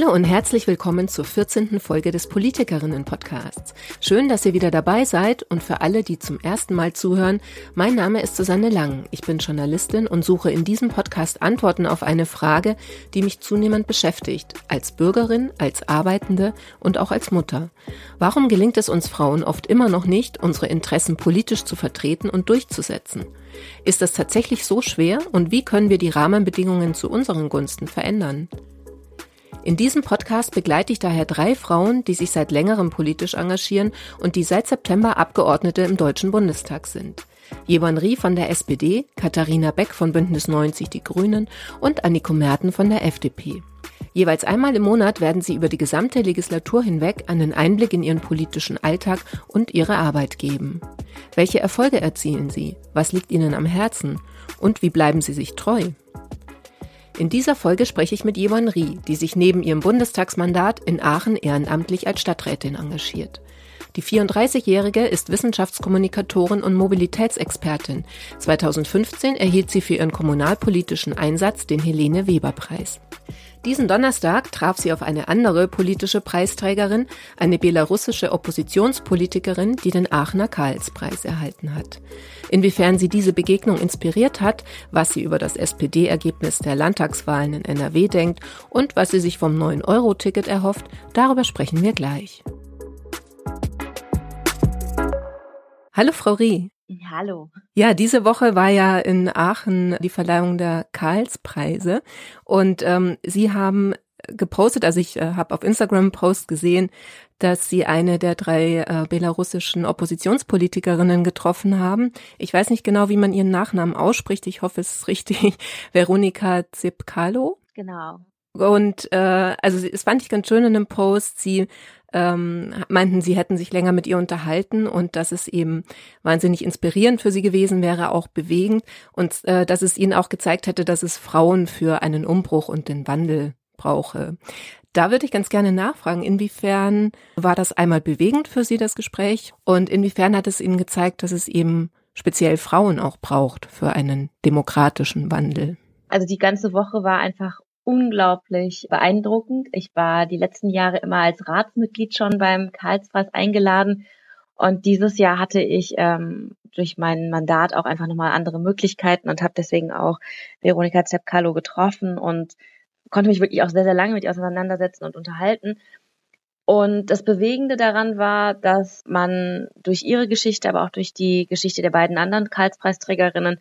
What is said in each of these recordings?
Hallo und herzlich willkommen zur 14. Folge des Politikerinnen-Podcasts. Schön, dass ihr wieder dabei seid und für alle, die zum ersten Mal zuhören, mein Name ist Susanne Lang. Ich bin Journalistin und suche in diesem Podcast Antworten auf eine Frage, die mich zunehmend beschäftigt, als Bürgerin, als Arbeitende und auch als Mutter. Warum gelingt es uns Frauen oft immer noch nicht, unsere Interessen politisch zu vertreten und durchzusetzen? Ist das tatsächlich so schwer und wie können wir die Rahmenbedingungen zu unseren Gunsten verändern? In diesem Podcast begleite ich daher drei Frauen, die sich seit längerem politisch engagieren und die seit September Abgeordnete im Deutschen Bundestag sind. Jewan Rie von der SPD, Katharina Beck von Bündnis 90 Die Grünen und Anniko Merten von der FDP. Jeweils einmal im Monat werden sie über die gesamte Legislatur hinweg einen Einblick in ihren politischen Alltag und ihre Arbeit geben. Welche Erfolge erzielen sie? Was liegt ihnen am Herzen? Und wie bleiben sie sich treu? In dieser Folge spreche ich mit Jewan Rie, die sich neben ihrem Bundestagsmandat in Aachen ehrenamtlich als Stadträtin engagiert. Die 34-Jährige ist Wissenschaftskommunikatorin und Mobilitätsexpertin. 2015 erhielt sie für ihren kommunalpolitischen Einsatz den Helene Weber Preis. Diesen Donnerstag traf sie auf eine andere politische Preisträgerin, eine belarussische Oppositionspolitikerin, die den Aachener Karlspreis erhalten hat. Inwiefern sie diese Begegnung inspiriert hat, was sie über das SPD-Ergebnis der Landtagswahlen in NRW denkt und was sie sich vom 9-Euro-Ticket erhofft, darüber sprechen wir gleich. Hallo Frau Rie. Hallo. Ja, diese Woche war ja in Aachen die Verleihung der Karlspreise und ähm, Sie haben gepostet, also ich äh, habe auf Instagram Post gesehen, dass Sie eine der drei äh, belarussischen Oppositionspolitikerinnen getroffen haben. Ich weiß nicht genau, wie man ihren Nachnamen ausspricht. Ich hoffe, es ist richtig. Veronika Zipkalo. Genau. Und äh, also es fand ich ganz schön in dem Post. Sie ähm, meinten, sie hätten sich länger mit ihr unterhalten und dass es eben wahnsinnig inspirierend für sie gewesen wäre, auch bewegend und äh, dass es ihnen auch gezeigt hätte, dass es Frauen für einen Umbruch und den Wandel brauche. Da würde ich ganz gerne nachfragen, inwiefern war das einmal bewegend für Sie, das Gespräch? Und inwiefern hat es Ihnen gezeigt, dass es eben speziell Frauen auch braucht für einen demokratischen Wandel? Also die ganze Woche war einfach unglaublich beeindruckend. Ich war die letzten Jahre immer als Ratsmitglied schon beim Karlspreis eingeladen und dieses Jahr hatte ich ähm, durch mein Mandat auch einfach nochmal andere Möglichkeiten und habe deswegen auch Veronika Zepkalo getroffen und konnte mich wirklich auch sehr, sehr lange mit ihr auseinandersetzen und unterhalten. Und das Bewegende daran war, dass man durch ihre Geschichte, aber auch durch die Geschichte der beiden anderen Karlspreisträgerinnen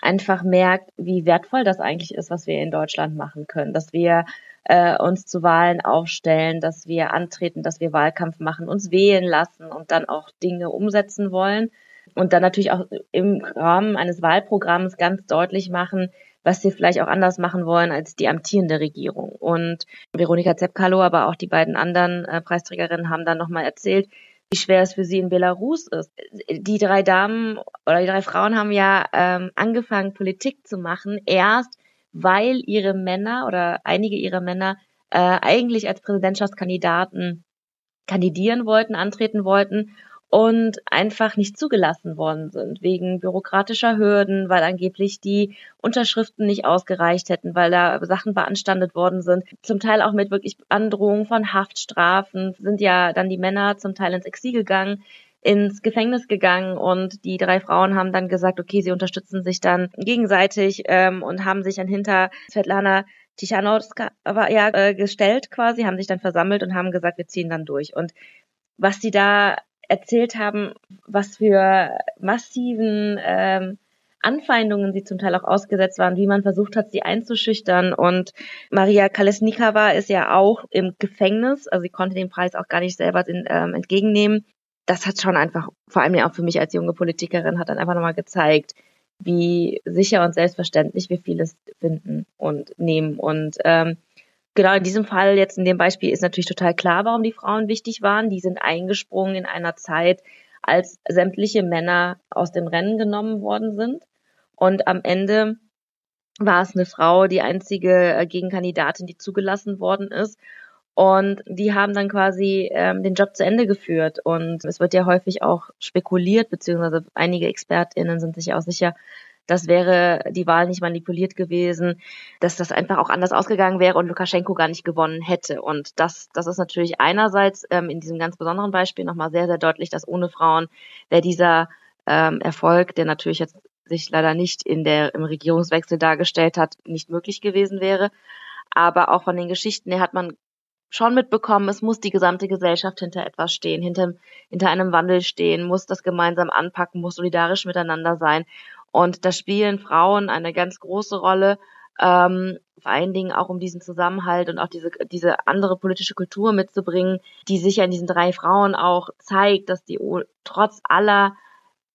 einfach merkt, wie wertvoll das eigentlich ist, was wir in Deutschland machen können, dass wir äh, uns zu Wahlen aufstellen, dass wir antreten, dass wir Wahlkampf machen, uns wählen lassen und dann auch Dinge umsetzen wollen und dann natürlich auch im Rahmen eines Wahlprogramms ganz deutlich machen, was sie vielleicht auch anders machen wollen als die amtierende Regierung. Und Veronika Zepkalo, aber auch die beiden anderen äh, Preisträgerinnen haben dann nochmal erzählt, wie schwer es für sie in Belarus ist. Die drei Damen oder die drei Frauen haben ja ähm, angefangen, Politik zu machen, erst weil ihre Männer oder einige ihrer Männer äh, eigentlich als Präsidentschaftskandidaten kandidieren wollten, antreten wollten und einfach nicht zugelassen worden sind wegen bürokratischer Hürden, weil angeblich die Unterschriften nicht ausgereicht hätten, weil da Sachen beanstandet worden sind. Zum Teil auch mit wirklich Androhung von Haftstrafen sind ja dann die Männer zum Teil ins Exil gegangen ins Gefängnis gegangen und die drei Frauen haben dann gesagt, okay, sie unterstützen sich dann gegenseitig ähm, und haben sich dann hinter Svetlana Tichanowska ja, äh, gestellt quasi, haben sich dann versammelt und haben gesagt, wir ziehen dann durch. Und was sie da erzählt haben, was für massiven ähm, Anfeindungen sie zum Teil auch ausgesetzt waren, wie man versucht hat, sie einzuschüchtern. Und Maria Kalesnikava ist ja auch im Gefängnis, also sie konnte den Preis auch gar nicht selber in, ähm, entgegennehmen. Das hat schon einfach, vor allem ja auch für mich als junge Politikerin, hat dann einfach nochmal gezeigt, wie sicher und selbstverständlich wir vieles finden und nehmen. Und ähm, Genau, in diesem Fall jetzt in dem Beispiel ist natürlich total klar, warum die Frauen wichtig waren. Die sind eingesprungen in einer Zeit, als sämtliche Männer aus dem Rennen genommen worden sind. Und am Ende war es eine Frau, die einzige äh, Gegenkandidatin, die zugelassen worden ist. Und die haben dann quasi ähm, den Job zu Ende geführt. Und es wird ja häufig auch spekuliert, beziehungsweise einige ExpertInnen sind sich auch sicher, das wäre die Wahl nicht manipuliert gewesen, dass das einfach auch anders ausgegangen wäre und Lukaschenko gar nicht gewonnen hätte. Und das, das ist natürlich einerseits ähm, in diesem ganz besonderen Beispiel nochmal sehr, sehr deutlich, dass ohne Frauen wäre dieser ähm, Erfolg, der natürlich jetzt sich leider nicht in der, im Regierungswechsel dargestellt hat, nicht möglich gewesen wäre. Aber auch von den Geschichten her hat man schon mitbekommen, es muss die gesamte Gesellschaft hinter etwas stehen, hinter, hinter einem Wandel stehen, muss das gemeinsam anpacken, muss solidarisch miteinander sein. Und da spielen Frauen eine ganz große Rolle, ähm, vor allen Dingen auch um diesen Zusammenhalt und auch diese, diese andere politische Kultur mitzubringen, die sich ja in diesen drei Frauen auch zeigt, dass die trotz aller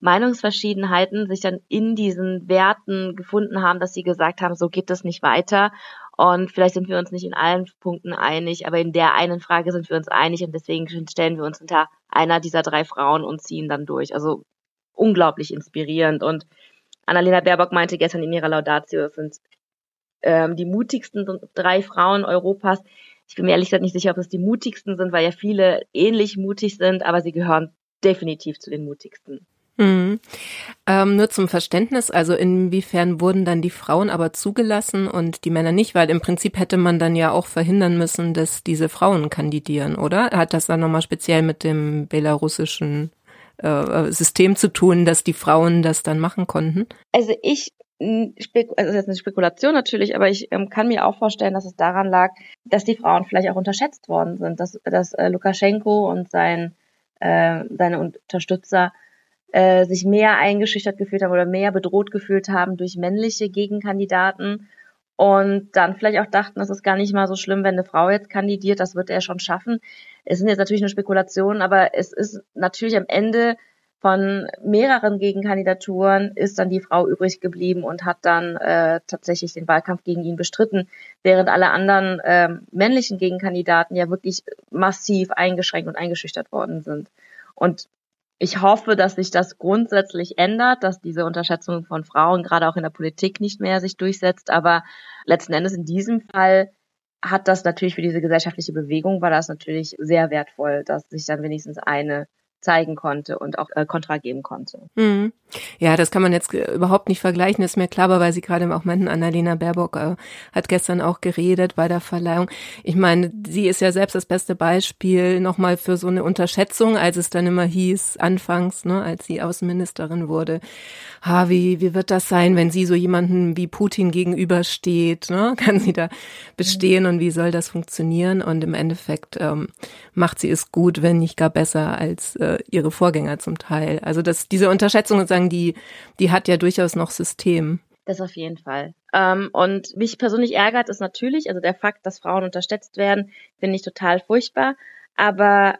Meinungsverschiedenheiten sich dann in diesen Werten gefunden haben, dass sie gesagt haben, so geht es nicht weiter. Und vielleicht sind wir uns nicht in allen Punkten einig, aber in der einen Frage sind wir uns einig und deswegen stellen wir uns hinter einer dieser drei Frauen und ziehen dann durch. Also unglaublich inspirierend. Und Annalena Baerbock meinte gestern in ihrer Laudatio, es sind ähm, die mutigsten drei Frauen Europas. Ich bin mir ehrlich gesagt nicht sicher, ob es die mutigsten sind, weil ja viele ähnlich mutig sind, aber sie gehören definitiv zu den mutigsten. Mhm. Ähm, nur zum Verständnis, also inwiefern wurden dann die Frauen aber zugelassen und die Männer nicht, weil im Prinzip hätte man dann ja auch verhindern müssen, dass diese Frauen kandidieren, oder? Hat das dann nochmal speziell mit dem belarussischen äh, System zu tun, dass die Frauen das dann machen konnten? Also ich also das ist jetzt eine Spekulation natürlich, aber ich ähm, kann mir auch vorstellen, dass es daran lag, dass die Frauen vielleicht auch unterschätzt worden sind, dass, dass äh, Lukaschenko und sein, äh, seine Unterstützer äh, sich mehr eingeschüchtert gefühlt haben oder mehr bedroht gefühlt haben durch männliche Gegenkandidaten und dann vielleicht auch dachten, das ist gar nicht mal so schlimm, wenn eine Frau jetzt kandidiert, das wird er schon schaffen. Es sind jetzt natürlich nur Spekulationen, aber es ist natürlich am Ende von mehreren Gegenkandidaturen ist dann die Frau übrig geblieben und hat dann äh, tatsächlich den Wahlkampf gegen ihn bestritten, während alle anderen äh, männlichen Gegenkandidaten ja wirklich massiv eingeschränkt und eingeschüchtert worden sind. Und ich hoffe, dass sich das grundsätzlich ändert, dass diese Unterschätzung von Frauen gerade auch in der Politik nicht mehr sich durchsetzt. Aber letzten Endes in diesem Fall hat das natürlich für diese gesellschaftliche Bewegung war das natürlich sehr wertvoll, dass sich dann wenigstens eine zeigen konnte und auch äh, geben konnte. Mhm. Ja, das kann man jetzt überhaupt nicht vergleichen, ist mir klar, aber weil Sie gerade auch meinten, Annalena Baerbock äh, hat gestern auch geredet bei der Verleihung. Ich meine, sie ist ja selbst das beste Beispiel nochmal für so eine Unterschätzung, als es dann immer hieß, anfangs, ne, als sie Außenministerin wurde, ha, wie, wie wird das sein, wenn sie so jemanden wie Putin gegenübersteht, ne? Kann sie da bestehen und wie soll das funktionieren? Und im Endeffekt ähm, macht sie es gut, wenn nicht gar besser als äh, ihre Vorgänger zum Teil. Also das, diese Unterschätzung sozusagen, die, die hat ja durchaus noch System. Das auf jeden Fall. Ähm, und mich persönlich ärgert ist natürlich, also der Fakt, dass Frauen unterschätzt werden, finde ich total furchtbar. Aber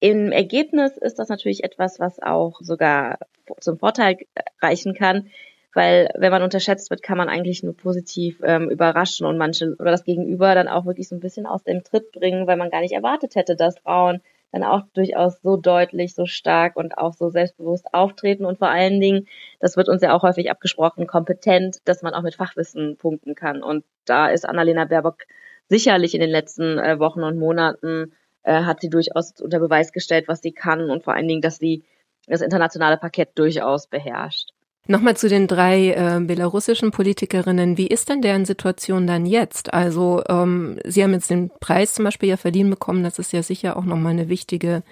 im Ergebnis ist das natürlich etwas, was auch sogar zum Vorteil reichen kann, weil wenn man unterschätzt wird, kann man eigentlich nur positiv ähm, überraschen und manche oder das Gegenüber dann auch wirklich so ein bisschen aus dem Tritt bringen, weil man gar nicht erwartet hätte, dass Frauen dann auch durchaus so deutlich, so stark und auch so selbstbewusst auftreten und vor allen Dingen, das wird uns ja auch häufig abgesprochen, kompetent, dass man auch mit Fachwissen punkten kann. Und da ist Annalena Baerbock sicherlich in den letzten äh, Wochen und Monaten äh, hat sie durchaus unter Beweis gestellt, was sie kann und vor allen Dingen, dass sie das internationale Parkett durchaus beherrscht. Nochmal zu den drei äh, belarussischen Politikerinnen. Wie ist denn deren Situation dann jetzt? Also ähm, Sie haben jetzt den Preis zum Beispiel ja verliehen bekommen. Das ist ja sicher auch nochmal eine wichtige,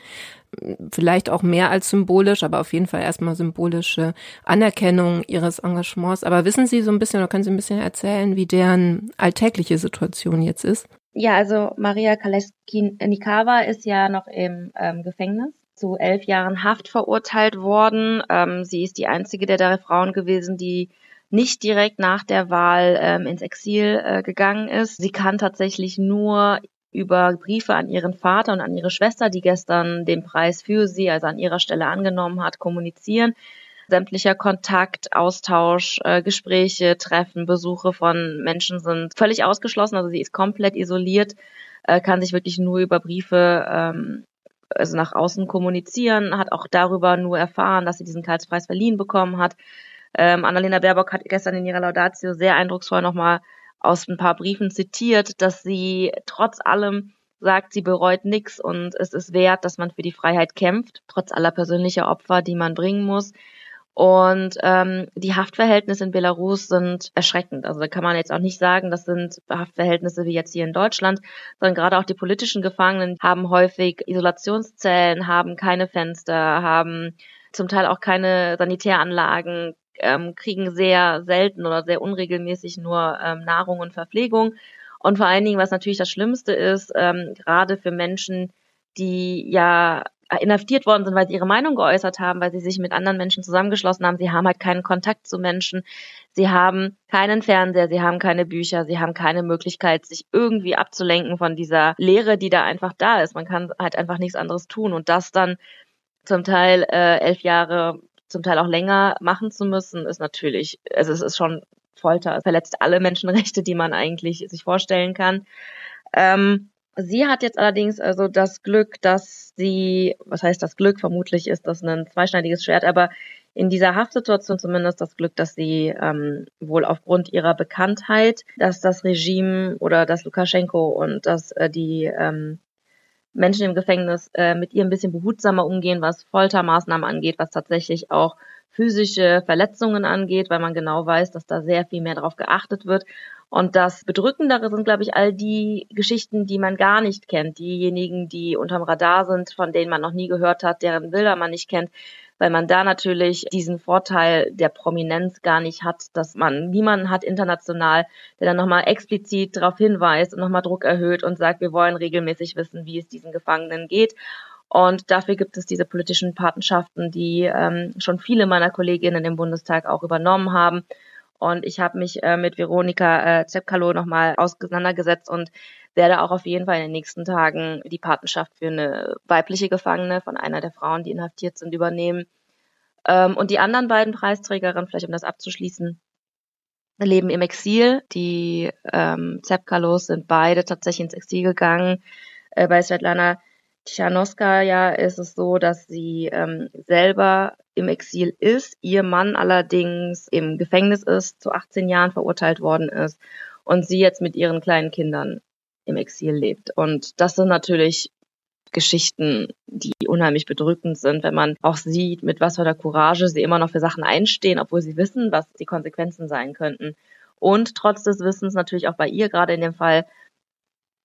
vielleicht auch mehr als symbolisch, aber auf jeden Fall erstmal symbolische Anerkennung Ihres Engagements. Aber wissen Sie so ein bisschen oder können Sie ein bisschen erzählen, wie deren alltägliche Situation jetzt ist? Ja, also Maria Kaleski-Nikawa ist ja noch im ähm, Gefängnis zu elf Jahren Haft verurteilt worden. Ähm, sie ist die einzige der drei Frauen gewesen, die nicht direkt nach der Wahl ähm, ins Exil äh, gegangen ist. Sie kann tatsächlich nur über Briefe an ihren Vater und an ihre Schwester, die gestern den Preis für sie, also an ihrer Stelle angenommen hat, kommunizieren sämtlicher Kontakt, Austausch, äh, Gespräche, Treffen, Besuche von Menschen sind völlig ausgeschlossen. Also sie ist komplett isoliert, äh, kann sich wirklich nur über Briefe ähm, also nach außen kommunizieren, hat auch darüber nur erfahren, dass sie diesen Karlspreis verliehen bekommen hat. Ähm, Annalena Baerbock hat gestern in ihrer Laudatio sehr eindrucksvoll nochmal aus ein paar Briefen zitiert, dass sie trotz allem sagt, sie bereut nichts und es ist wert, dass man für die Freiheit kämpft, trotz aller persönlicher Opfer, die man bringen muss. Und ähm, die Haftverhältnisse in Belarus sind erschreckend. Also da kann man jetzt auch nicht sagen, das sind Haftverhältnisse wie jetzt hier in Deutschland, sondern gerade auch die politischen Gefangenen haben häufig Isolationszellen, haben keine Fenster, haben zum Teil auch keine Sanitäranlagen, ähm, kriegen sehr selten oder sehr unregelmäßig nur ähm, Nahrung und Verpflegung. Und vor allen Dingen, was natürlich das Schlimmste ist, ähm, gerade für Menschen, die ja inhaftiert worden sind, weil sie ihre Meinung geäußert haben, weil sie sich mit anderen Menschen zusammengeschlossen haben. Sie haben halt keinen Kontakt zu Menschen. Sie haben keinen Fernseher, sie haben keine Bücher, sie haben keine Möglichkeit, sich irgendwie abzulenken von dieser Lehre, die da einfach da ist. Man kann halt einfach nichts anderes tun und das dann zum Teil äh, elf Jahre, zum Teil auch länger machen zu müssen, ist natürlich, also es ist schon Folter, es verletzt alle Menschenrechte, die man eigentlich sich vorstellen kann. Ähm, Sie hat jetzt allerdings also das Glück, dass sie, was heißt das Glück? Vermutlich ist das ein zweischneidiges Schwert, aber in dieser Haftsituation zumindest das Glück, dass sie ähm, wohl aufgrund ihrer Bekanntheit, dass das Regime oder dass Lukaschenko und dass äh, die ähm, Menschen im Gefängnis äh, mit ihr ein bisschen behutsamer umgehen, was Foltermaßnahmen angeht, was tatsächlich auch physische Verletzungen angeht, weil man genau weiß, dass da sehr viel mehr darauf geachtet wird. Und das Bedrückendere sind, glaube ich, all die Geschichten, die man gar nicht kennt. Diejenigen, die unterm Radar sind, von denen man noch nie gehört hat, deren Bilder man nicht kennt, weil man da natürlich diesen Vorteil der Prominenz gar nicht hat, dass man niemanden hat international, der dann nochmal explizit darauf hinweist und nochmal Druck erhöht und sagt, wir wollen regelmäßig wissen, wie es diesen Gefangenen geht. Und dafür gibt es diese politischen Patenschaften, die ähm, schon viele meiner Kolleginnen im Bundestag auch übernommen haben. Und ich habe mich äh, mit Veronika äh, Zepkalo nochmal auseinandergesetzt und werde auch auf jeden Fall in den nächsten Tagen die Patenschaft für eine weibliche Gefangene von einer der Frauen, die inhaftiert sind, übernehmen. Ähm, und die anderen beiden Preisträgerinnen, vielleicht um das abzuschließen, leben im Exil. Die ähm, Zepkalos sind beide tatsächlich ins Exil gegangen. Äh, bei Svetlana Tschanoskaya ist es so, dass sie ähm, selber im Exil ist, ihr Mann allerdings im Gefängnis ist, zu 18 Jahren verurteilt worden ist und sie jetzt mit ihren kleinen Kindern im Exil lebt. Und das sind natürlich Geschichten, die unheimlich bedrückend sind, wenn man auch sieht, mit was für der Courage sie immer noch für Sachen einstehen, obwohl sie wissen, was die Konsequenzen sein könnten. Und trotz des Wissens natürlich auch bei ihr gerade in dem Fall,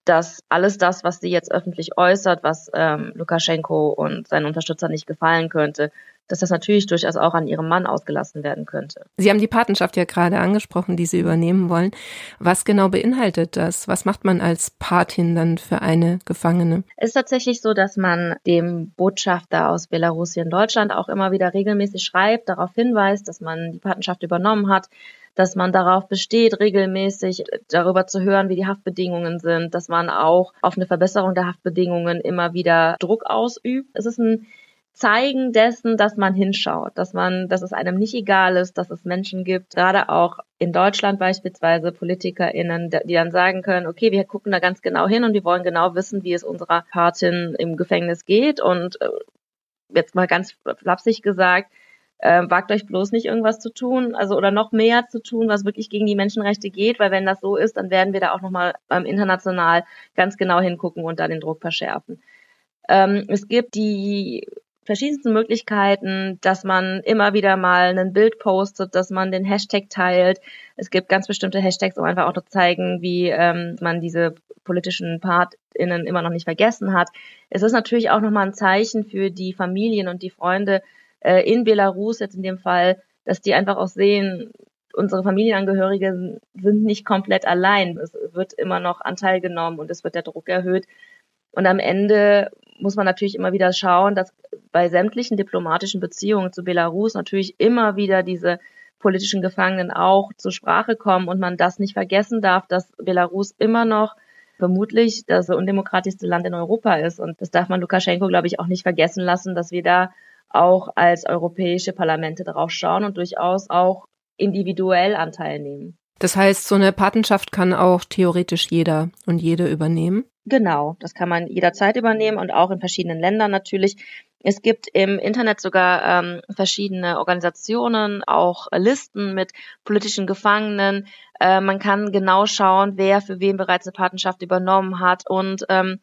dass alles das, was sie jetzt öffentlich äußert, was ähm, Lukaschenko und seinen Unterstützern nicht gefallen könnte, dass das natürlich durchaus auch an ihrem Mann ausgelassen werden könnte. Sie haben die Patenschaft ja gerade angesprochen, die Sie übernehmen wollen. Was genau beinhaltet das? Was macht man als Patin dann für eine Gefangene? Es ist tatsächlich so, dass man dem Botschafter aus Belarus hier in Deutschland auch immer wieder regelmäßig schreibt, darauf hinweist, dass man die Patenschaft übernommen hat, dass man darauf besteht, regelmäßig darüber zu hören, wie die Haftbedingungen sind, dass man auch auf eine Verbesserung der Haftbedingungen immer wieder Druck ausübt. Es ist ein Zeigen dessen, dass man hinschaut, dass man, dass es einem nicht egal ist, dass es Menschen gibt, gerade auch in Deutschland beispielsweise PolitikerInnen, die dann sagen können, okay, wir gucken da ganz genau hin und wir wollen genau wissen, wie es unserer Patin im Gefängnis geht und äh, jetzt mal ganz flapsig gesagt, äh, wagt euch bloß nicht irgendwas zu tun, also oder noch mehr zu tun, was wirklich gegen die Menschenrechte geht, weil wenn das so ist, dann werden wir da auch nochmal ähm, international ganz genau hingucken und da den Druck verschärfen. Ähm, es gibt die verschiedensten Möglichkeiten, dass man immer wieder mal ein Bild postet, dass man den Hashtag teilt. Es gibt ganz bestimmte Hashtags, um einfach auch zu zeigen, wie ähm, man diese politischen PartInnen immer noch nicht vergessen hat. Es ist natürlich auch nochmal ein Zeichen für die Familien und die Freunde äh, in Belarus jetzt in dem Fall, dass die einfach auch sehen, unsere Familienangehörige sind nicht komplett allein. Es wird immer noch Anteil genommen und es wird der Druck erhöht. Und am Ende muss man natürlich immer wieder schauen, dass bei sämtlichen diplomatischen Beziehungen zu Belarus natürlich immer wieder diese politischen Gefangenen auch zur Sprache kommen und man das nicht vergessen darf, dass Belarus immer noch vermutlich das undemokratischste Land in Europa ist. Und das darf man Lukaschenko, glaube ich, auch nicht vergessen lassen, dass wir da auch als europäische Parlamente drauf schauen und durchaus auch individuell Anteil nehmen. Das heißt, so eine Patenschaft kann auch theoretisch jeder und jede übernehmen? Genau, das kann man jederzeit übernehmen und auch in verschiedenen Ländern natürlich. Es gibt im Internet sogar ähm, verschiedene Organisationen, auch Listen mit politischen Gefangenen. Äh, man kann genau schauen, wer für wen bereits eine Patenschaft übernommen hat und ähm,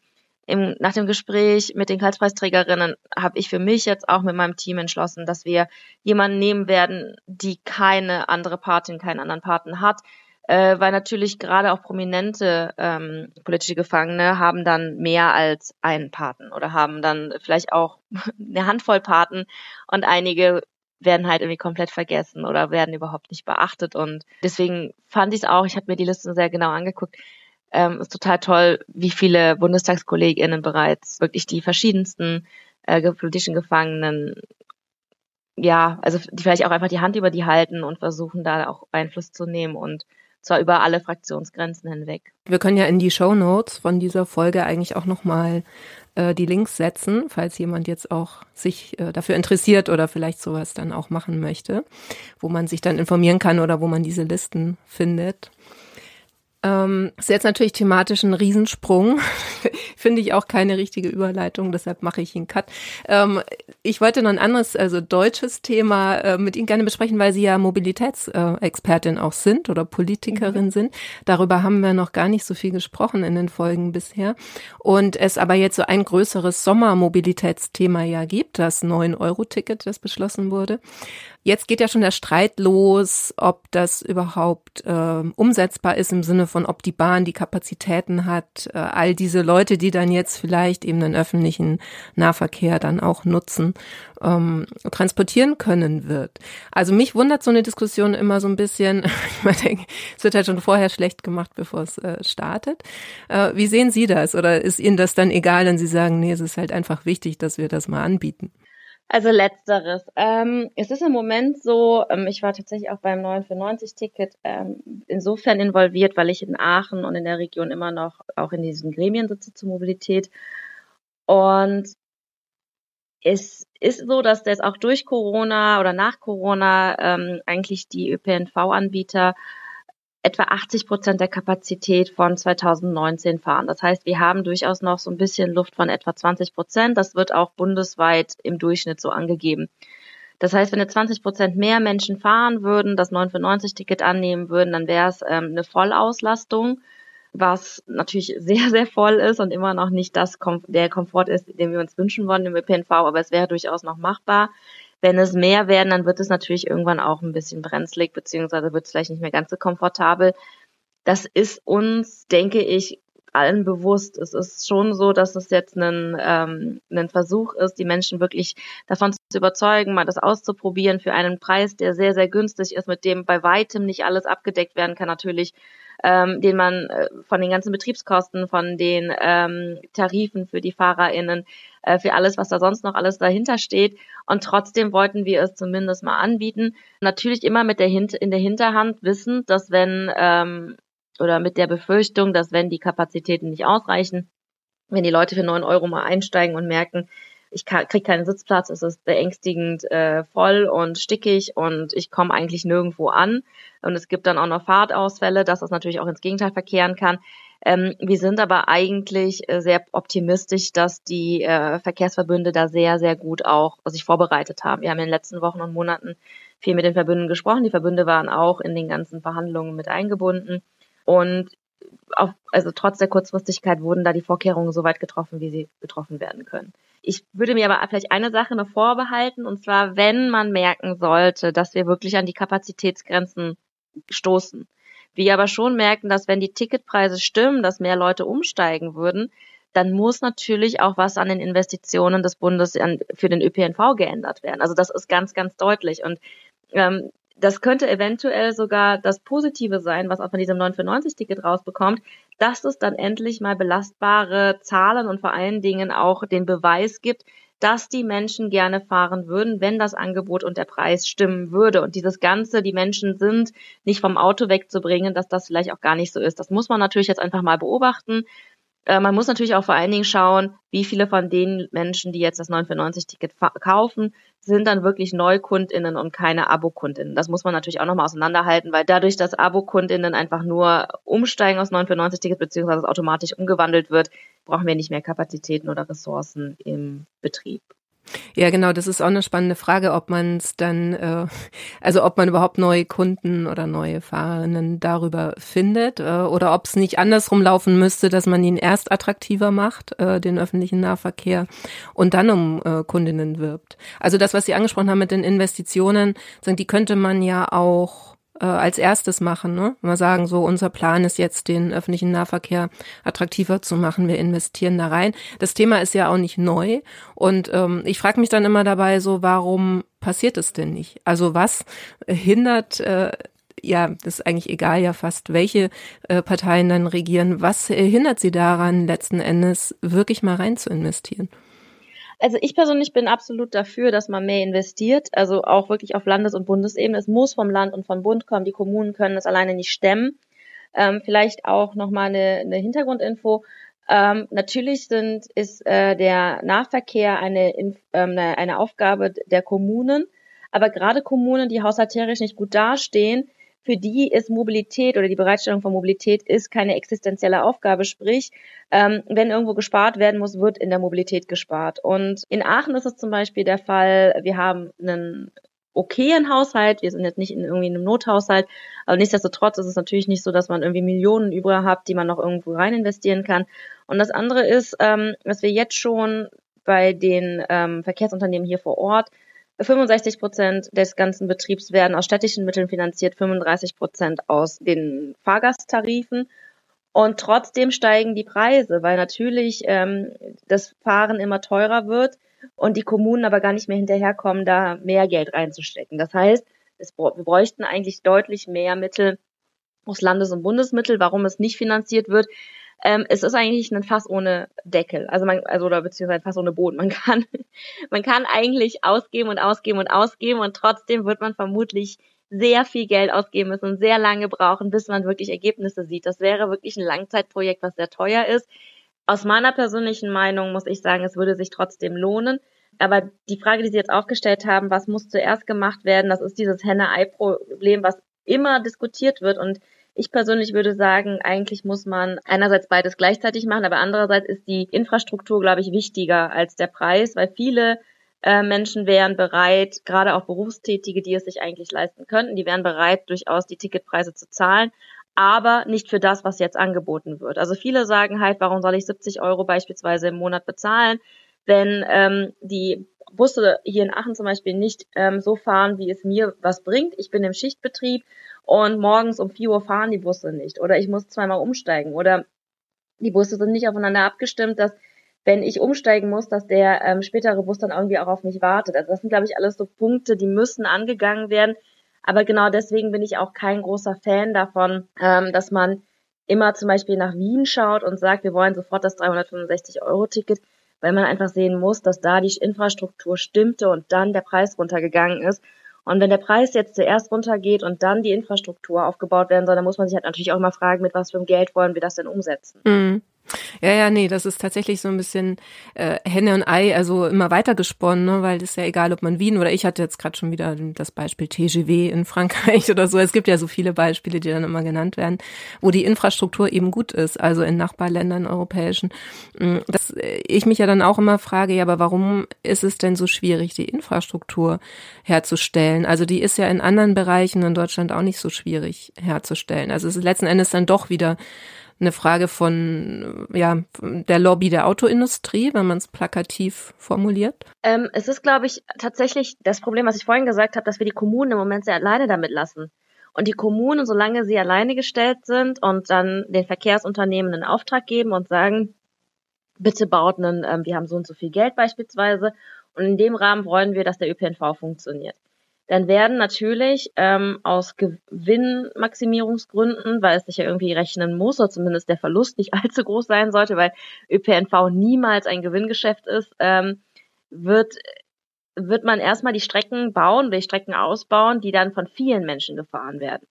im, nach dem Gespräch mit den Karlspreisträgerinnen habe ich für mich jetzt auch mit meinem Team entschlossen, dass wir jemanden nehmen werden, die keine andere Patin, keinen anderen Paten hat, äh, weil natürlich gerade auch prominente ähm, politische Gefangene haben dann mehr als einen Paten oder haben dann vielleicht auch eine Handvoll Paten und einige werden halt irgendwie komplett vergessen oder werden überhaupt nicht beachtet. Und deswegen fand ich es auch, ich habe mir die Liste sehr genau angeguckt, ähm, ist total toll, wie viele BundestagskollegInnen bereits wirklich die verschiedensten äh, politischen Gefangenen ja, also die vielleicht auch einfach die Hand über die halten und versuchen da auch Einfluss zu nehmen und zwar über alle Fraktionsgrenzen hinweg. Wir können ja in die Show Notes von dieser Folge eigentlich auch nochmal äh, die Links setzen, falls jemand jetzt auch sich äh, dafür interessiert oder vielleicht sowas dann auch machen möchte, wo man sich dann informieren kann oder wo man diese Listen findet. Ähm, ist jetzt natürlich thematisch ein Riesensprung. Finde ich auch keine richtige Überleitung, deshalb mache ich ihn Cut. Ähm, ich wollte noch ein anderes, also deutsches Thema äh, mit Ihnen gerne besprechen, weil Sie ja Mobilitätsexpertin auch sind oder Politikerin mhm. sind. Darüber haben wir noch gar nicht so viel gesprochen in den Folgen bisher. Und es aber jetzt so ein größeres Sommermobilitätsthema ja gibt, das 9-Euro-Ticket, das beschlossen wurde. Jetzt geht ja schon der Streit los, ob das überhaupt äh, umsetzbar ist im Sinne von, ob die Bahn die Kapazitäten hat, äh, all diese Leute, die dann jetzt vielleicht eben den öffentlichen Nahverkehr dann auch nutzen, ähm, transportieren können wird. Also mich wundert so eine Diskussion immer so ein bisschen, ich denke, es wird halt schon vorher schlecht gemacht, bevor es äh, startet. Äh, wie sehen Sie das? Oder ist Ihnen das dann egal, wenn Sie sagen, nee, es ist halt einfach wichtig, dass wir das mal anbieten? Also letzteres. Ähm, es ist im Moment so, ähm, ich war tatsächlich auch beim 9 für 90 Ticket ähm, insofern involviert, weil ich in Aachen und in der Region immer noch auch in diesen Gremien sitze zur Mobilität. Und es ist so, dass das auch durch Corona oder nach Corona ähm, eigentlich die ÖPNV-Anbieter etwa 80 Prozent der Kapazität von 2019 fahren. Das heißt, wir haben durchaus noch so ein bisschen Luft von etwa 20 Prozent. Das wird auch bundesweit im Durchschnitt so angegeben. Das heißt, wenn jetzt 20 Prozent mehr Menschen fahren würden, das 9 für 90 Ticket annehmen würden, dann wäre es ähm, eine Vollauslastung, was natürlich sehr, sehr voll ist und immer noch nicht das der Komfort ist, den wir uns wünschen wollen im ÖPNV, aber es wäre durchaus noch machbar. Wenn es mehr werden, dann wird es natürlich irgendwann auch ein bisschen brenzlig, beziehungsweise wird es vielleicht nicht mehr ganz so komfortabel. Das ist uns, denke ich, allen bewusst. Es ist schon so, dass es jetzt ein, ähm, ein Versuch ist, die Menschen wirklich davon zu überzeugen, mal das auszuprobieren für einen Preis, der sehr, sehr günstig ist, mit dem bei weitem nicht alles abgedeckt werden kann, natürlich, ähm, den man äh, von den ganzen Betriebskosten, von den ähm, Tarifen für die FahrerInnen, äh, für alles, was da sonst noch alles dahinter steht. Und trotzdem wollten wir es zumindest mal anbieten. Natürlich immer mit der Hint in der Hinterhand wissen, dass wenn ähm, oder mit der Befürchtung, dass wenn die Kapazitäten nicht ausreichen, wenn die Leute für neun Euro mal einsteigen und merken, ich kriege keinen Sitzplatz, es ist beängstigend äh, voll und stickig und ich komme eigentlich nirgendwo an. Und es gibt dann auch noch Fahrtausfälle, dass das natürlich auch ins Gegenteil verkehren kann. Ähm, wir sind aber eigentlich äh, sehr optimistisch, dass die äh, Verkehrsverbünde da sehr, sehr gut auch sich vorbereitet haben. Wir haben in den letzten Wochen und Monaten viel mit den Verbünden gesprochen. Die Verbünde waren auch in den ganzen Verhandlungen mit eingebunden. Und auf, also trotz der Kurzfristigkeit wurden da die Vorkehrungen so weit getroffen, wie sie getroffen werden können. Ich würde mir aber vielleicht eine Sache noch vorbehalten, und zwar, wenn man merken sollte, dass wir wirklich an die Kapazitätsgrenzen stoßen, wir aber schon merken, dass wenn die Ticketpreise stimmen, dass mehr Leute umsteigen würden, dann muss natürlich auch was an den Investitionen des Bundes für den ÖPNV geändert werden. Also das ist ganz, ganz deutlich. Und ähm, das könnte eventuell sogar das Positive sein, was auch von diesem 9,95-Ticket rausbekommt, dass es dann endlich mal belastbare Zahlen und vor allen Dingen auch den Beweis gibt, dass die Menschen gerne fahren würden, wenn das Angebot und der Preis stimmen würde. Und dieses Ganze, die Menschen sind nicht vom Auto wegzubringen, dass das vielleicht auch gar nicht so ist. Das muss man natürlich jetzt einfach mal beobachten. Äh, man muss natürlich auch vor allen Dingen schauen, wie viele von den Menschen, die jetzt das 9,95-Ticket kaufen, sind dann wirklich NeukundInnen und keine Abokundinnen. Das muss man natürlich auch nochmal auseinanderhalten, weil dadurch, dass Abokundinnen einfach nur umsteigen aus 9,95-Ticket beziehungsweise es automatisch umgewandelt wird, brauchen wir nicht mehr Kapazitäten oder Ressourcen im Betrieb. Ja, genau, das ist auch eine spannende Frage, ob man es dann, äh, also ob man überhaupt neue Kunden oder neue Fahrerinnen darüber findet äh, oder ob es nicht andersrum laufen müsste, dass man ihn erst attraktiver macht, äh, den öffentlichen Nahverkehr, und dann um äh, Kundinnen wirbt. Also das, was Sie angesprochen haben mit den Investitionen, die könnte man ja auch äh, als erstes machen. Ne? Mal sagen, so unser Plan ist jetzt, den öffentlichen Nahverkehr attraktiver zu machen. Wir investieren da rein. Das Thema ist ja auch nicht neu. Und ähm, ich frage mich dann immer dabei, so warum passiert es denn nicht? Also was hindert äh, ja, das ist eigentlich egal ja fast, welche äh, Parteien dann regieren. Was hindert sie daran, letzten Endes wirklich mal rein zu investieren? Also ich persönlich bin absolut dafür, dass man mehr investiert, also auch wirklich auf Landes- und Bundesebene. Es muss vom Land und vom Bund kommen. Die Kommunen können das alleine nicht stemmen. Ähm, vielleicht auch nochmal eine, eine Hintergrundinfo. Ähm, natürlich sind, ist äh, der Nahverkehr eine, ähm, eine, eine Aufgabe der Kommunen, aber gerade Kommunen, die haushalterisch nicht gut dastehen, für die ist Mobilität oder die Bereitstellung von Mobilität ist keine existenzielle Aufgabe. Sprich, ähm, wenn irgendwo gespart werden muss, wird in der Mobilität gespart. Und in Aachen ist es zum Beispiel der Fall, wir haben einen okayen Haushalt, wir sind jetzt nicht in irgendwie einem Nothaushalt, aber nichtsdestotrotz ist es natürlich nicht so, dass man irgendwie Millionen über hat, die man noch irgendwo rein investieren kann. Und das andere ist, ähm, dass wir jetzt schon bei den ähm, Verkehrsunternehmen hier vor Ort 65 Prozent des ganzen Betriebs werden aus städtischen Mitteln finanziert, 35 Prozent aus den Fahrgasttarifen. Und trotzdem steigen die Preise, weil natürlich ähm, das Fahren immer teurer wird und die Kommunen aber gar nicht mehr hinterherkommen, da mehr Geld reinzustecken. Das heißt, es, wir bräuchten eigentlich deutlich mehr Mittel aus Landes- und Bundesmittel. Warum es nicht finanziert wird, ähm, es ist eigentlich ein Fass ohne Deckel. Also man, also oder beziehungsweise Fass ohne Boden. Man kann, man kann eigentlich ausgeben und ausgeben und ausgeben und trotzdem wird man vermutlich sehr viel Geld ausgeben müssen und sehr lange brauchen, bis man wirklich Ergebnisse sieht. Das wäre wirklich ein Langzeitprojekt, was sehr teuer ist. Aus meiner persönlichen Meinung muss ich sagen, es würde sich trotzdem lohnen. Aber die Frage, die Sie jetzt aufgestellt haben, was muss zuerst gemacht werden, das ist dieses Henne-Ei-Problem, was immer diskutiert wird. Und ich persönlich würde sagen, eigentlich muss man einerseits beides gleichzeitig machen, aber andererseits ist die Infrastruktur, glaube ich, wichtiger als der Preis, weil viele äh, Menschen wären bereit, gerade auch Berufstätige, die es sich eigentlich leisten könnten, die wären bereit, durchaus die Ticketpreise zu zahlen, aber nicht für das, was jetzt angeboten wird. Also viele sagen halt, warum soll ich 70 Euro beispielsweise im Monat bezahlen, wenn ähm, die Busse hier in Aachen zum Beispiel nicht ähm, so fahren, wie es mir was bringt. Ich bin im Schichtbetrieb und morgens um 4 Uhr fahren die Busse nicht oder ich muss zweimal umsteigen oder die Busse sind nicht aufeinander abgestimmt, dass wenn ich umsteigen muss, dass der ähm, spätere Bus dann irgendwie auch auf mich wartet. Also das sind, glaube ich, alles so Punkte, die müssen angegangen werden. Aber genau deswegen bin ich auch kein großer Fan davon, ähm, dass man immer zum Beispiel nach Wien schaut und sagt, wir wollen sofort das 365-Euro-Ticket, weil man einfach sehen muss, dass da die Infrastruktur stimmte und dann der Preis runtergegangen ist. Und wenn der Preis jetzt zuerst runtergeht und dann die Infrastruktur aufgebaut werden soll, dann muss man sich halt natürlich auch mal fragen, mit was für einem Geld wollen wir das denn umsetzen. Mhm. Ja, ja, nee, das ist tatsächlich so ein bisschen äh, Henne und Ei, also immer weiter gesponnen, ne? weil ist ja egal, ob man Wien oder ich hatte jetzt gerade schon wieder das Beispiel TGW in Frankreich oder so. Es gibt ja so viele Beispiele, die dann immer genannt werden, wo die Infrastruktur eben gut ist, also in Nachbarländern europäischen. Mm, dass ich mich ja dann auch immer frage, ja, aber warum ist es denn so schwierig, die Infrastruktur herzustellen? Also die ist ja in anderen Bereichen in Deutschland auch nicht so schwierig herzustellen. Also es ist letzten Endes dann doch wieder eine Frage von ja der Lobby der Autoindustrie, wenn man es plakativ formuliert? Ähm, es ist, glaube ich, tatsächlich das Problem, was ich vorhin gesagt habe, dass wir die Kommunen im Moment sehr alleine damit lassen. Und die Kommunen, solange sie alleine gestellt sind und dann den Verkehrsunternehmen einen Auftrag geben und sagen, bitte baut einen, ähm, wir haben so und so viel Geld beispielsweise und in dem Rahmen wollen wir, dass der ÖPNV funktioniert dann werden natürlich ähm, aus Gewinnmaximierungsgründen, weil es sich ja irgendwie rechnen muss, oder zumindest der Verlust nicht allzu groß sein sollte, weil ÖPNV niemals ein Gewinngeschäft ist, ähm, wird wird man erstmal die Strecken bauen, die Strecken ausbauen, die dann von vielen Menschen gefahren werden.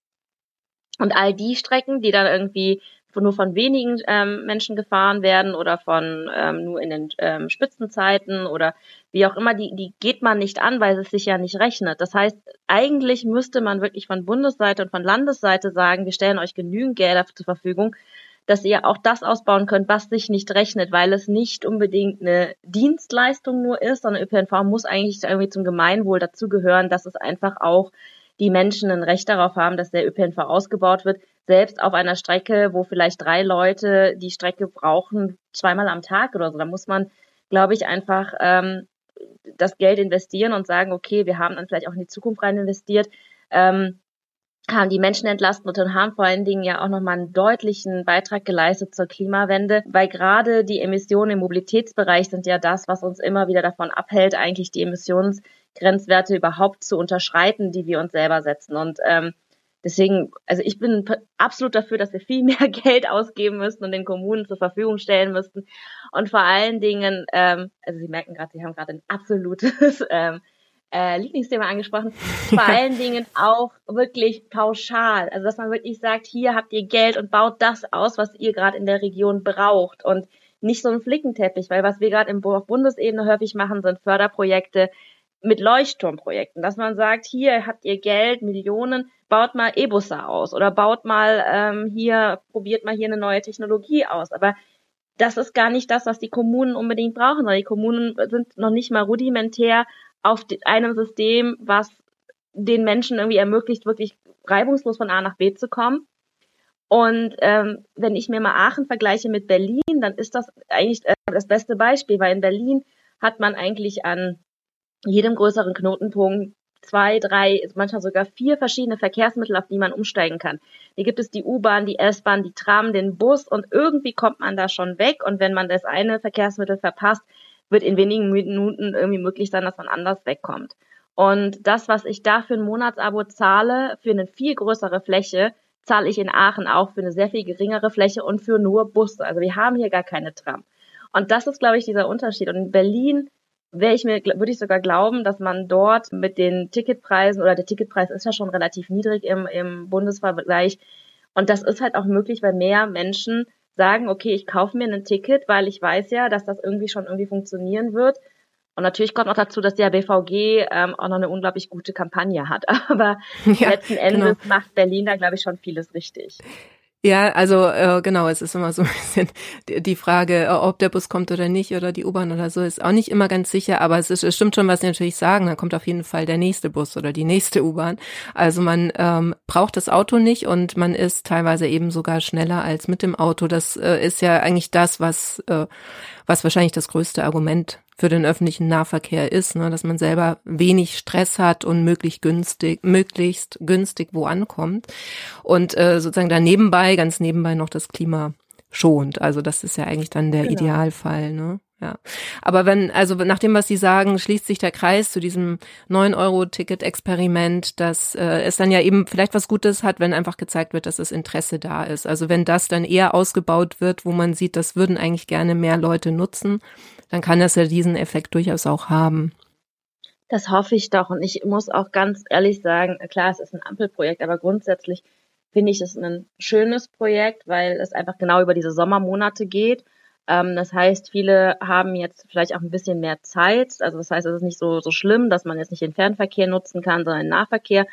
Und all die Strecken, die dann irgendwie nur von wenigen ähm, Menschen gefahren werden oder von ähm, nur in den ähm, Spitzenzeiten oder wie auch immer, die, die geht man nicht an, weil es sich ja nicht rechnet. Das heißt, eigentlich müsste man wirklich von Bundesseite und von Landesseite sagen, wir stellen euch genügend Gelder zur Verfügung, dass ihr auch das ausbauen könnt, was sich nicht rechnet, weil es nicht unbedingt eine Dienstleistung nur ist, sondern ÖPNV muss eigentlich irgendwie zum Gemeinwohl dazugehören, dass es einfach auch die Menschen ein Recht darauf haben, dass der ÖPNV ausgebaut wird, selbst auf einer Strecke, wo vielleicht drei Leute die Strecke brauchen, zweimal am Tag oder so. Da muss man, glaube ich, einfach ähm, das Geld investieren und sagen, okay, wir haben dann vielleicht auch in die Zukunft rein investiert, ähm, haben die Menschen entlastet und haben vor allen Dingen ja auch nochmal einen deutlichen Beitrag geleistet zur Klimawende, weil gerade die Emissionen im Mobilitätsbereich sind ja das, was uns immer wieder davon abhält, eigentlich die Emissionsgrenzwerte überhaupt zu unterschreiten, die wir uns selber setzen. Und ähm, Deswegen, also ich bin absolut dafür, dass wir viel mehr Geld ausgeben müssten und den Kommunen zur Verfügung stellen müssten. Und vor allen Dingen, ähm, also Sie merken gerade, Sie haben gerade ein absolutes ähm, äh, Lieblingsthema angesprochen, vor allen Dingen auch wirklich pauschal. Also dass man wirklich sagt, hier habt ihr Geld und baut das aus, was ihr gerade in der Region braucht. Und nicht so ein Flickenteppich, weil was wir gerade auf Bundesebene häufig machen, sind Förderprojekte, mit Leuchtturmprojekten, dass man sagt, hier habt ihr Geld, Millionen, baut mal E-Busse aus oder baut mal ähm, hier, probiert mal hier eine neue Technologie aus. Aber das ist gar nicht das, was die Kommunen unbedingt brauchen, weil die Kommunen sind noch nicht mal rudimentär auf einem System, was den Menschen irgendwie ermöglicht, wirklich reibungslos von A nach B zu kommen. Und ähm, wenn ich mir mal Aachen vergleiche mit Berlin, dann ist das eigentlich äh, das beste Beispiel, weil in Berlin hat man eigentlich an jedem größeren Knotenpunkt zwei, drei, manchmal sogar vier verschiedene Verkehrsmittel, auf die man umsteigen kann. Hier gibt es die U-Bahn, die S-Bahn, die Tram, den Bus und irgendwie kommt man da schon weg und wenn man das eine Verkehrsmittel verpasst, wird in wenigen Minuten irgendwie möglich sein, dass man anders wegkommt. Und das, was ich da für ein Monatsabo zahle, für eine viel größere Fläche, zahle ich in Aachen auch für eine sehr viel geringere Fläche und für nur Busse. Also wir haben hier gar keine Tram. Und das ist, glaube ich, dieser Unterschied. Und in Berlin wäre ich mir, würde ich sogar glauben, dass man dort mit den Ticketpreisen oder der Ticketpreis ist ja schon relativ niedrig im, im Bundesvergleich. Und das ist halt auch möglich, weil mehr Menschen sagen, okay, ich kaufe mir ein Ticket, weil ich weiß ja, dass das irgendwie schon irgendwie funktionieren wird. Und natürlich kommt noch dazu, dass der BVG ähm, auch noch eine unglaublich gute Kampagne hat. Aber ja, letzten Endes genau. macht Berlin da, glaube ich, schon vieles richtig. Ja, also äh, genau, es ist immer so ein bisschen die Frage, äh, ob der Bus kommt oder nicht oder die U-Bahn oder so, ist auch nicht immer ganz sicher, aber es, ist, es stimmt schon, was Sie natürlich sagen, dann kommt auf jeden Fall der nächste Bus oder die nächste U-Bahn. Also man ähm, braucht das Auto nicht und man ist teilweise eben sogar schneller als mit dem Auto. Das äh, ist ja eigentlich das, was, äh, was wahrscheinlich das größte Argument für den öffentlichen Nahverkehr ist, ne, dass man selber wenig Stress hat und möglichst günstig, möglichst günstig wo ankommt und äh, sozusagen da nebenbei, ganz nebenbei noch das Klima schont. Also das ist ja eigentlich dann der genau. Idealfall, ne? Ja. Aber wenn, also nach dem, was Sie sagen, schließt sich der Kreis zu diesem 9-Euro-Ticket-Experiment, dass äh, es dann ja eben vielleicht was Gutes hat, wenn einfach gezeigt wird, dass das Interesse da ist. Also wenn das dann eher ausgebaut wird, wo man sieht, das würden eigentlich gerne mehr Leute nutzen, dann kann das ja diesen Effekt durchaus auch haben. Das hoffe ich doch. Und ich muss auch ganz ehrlich sagen, klar, es ist ein Ampelprojekt, aber grundsätzlich finde ich es ein schönes Projekt, weil es einfach genau über diese Sommermonate geht. Ähm, das heißt, viele haben jetzt vielleicht auch ein bisschen mehr Zeit. Also das heißt, es ist nicht so, so schlimm, dass man jetzt nicht den Fernverkehr nutzen kann, sondern den Nahverkehr.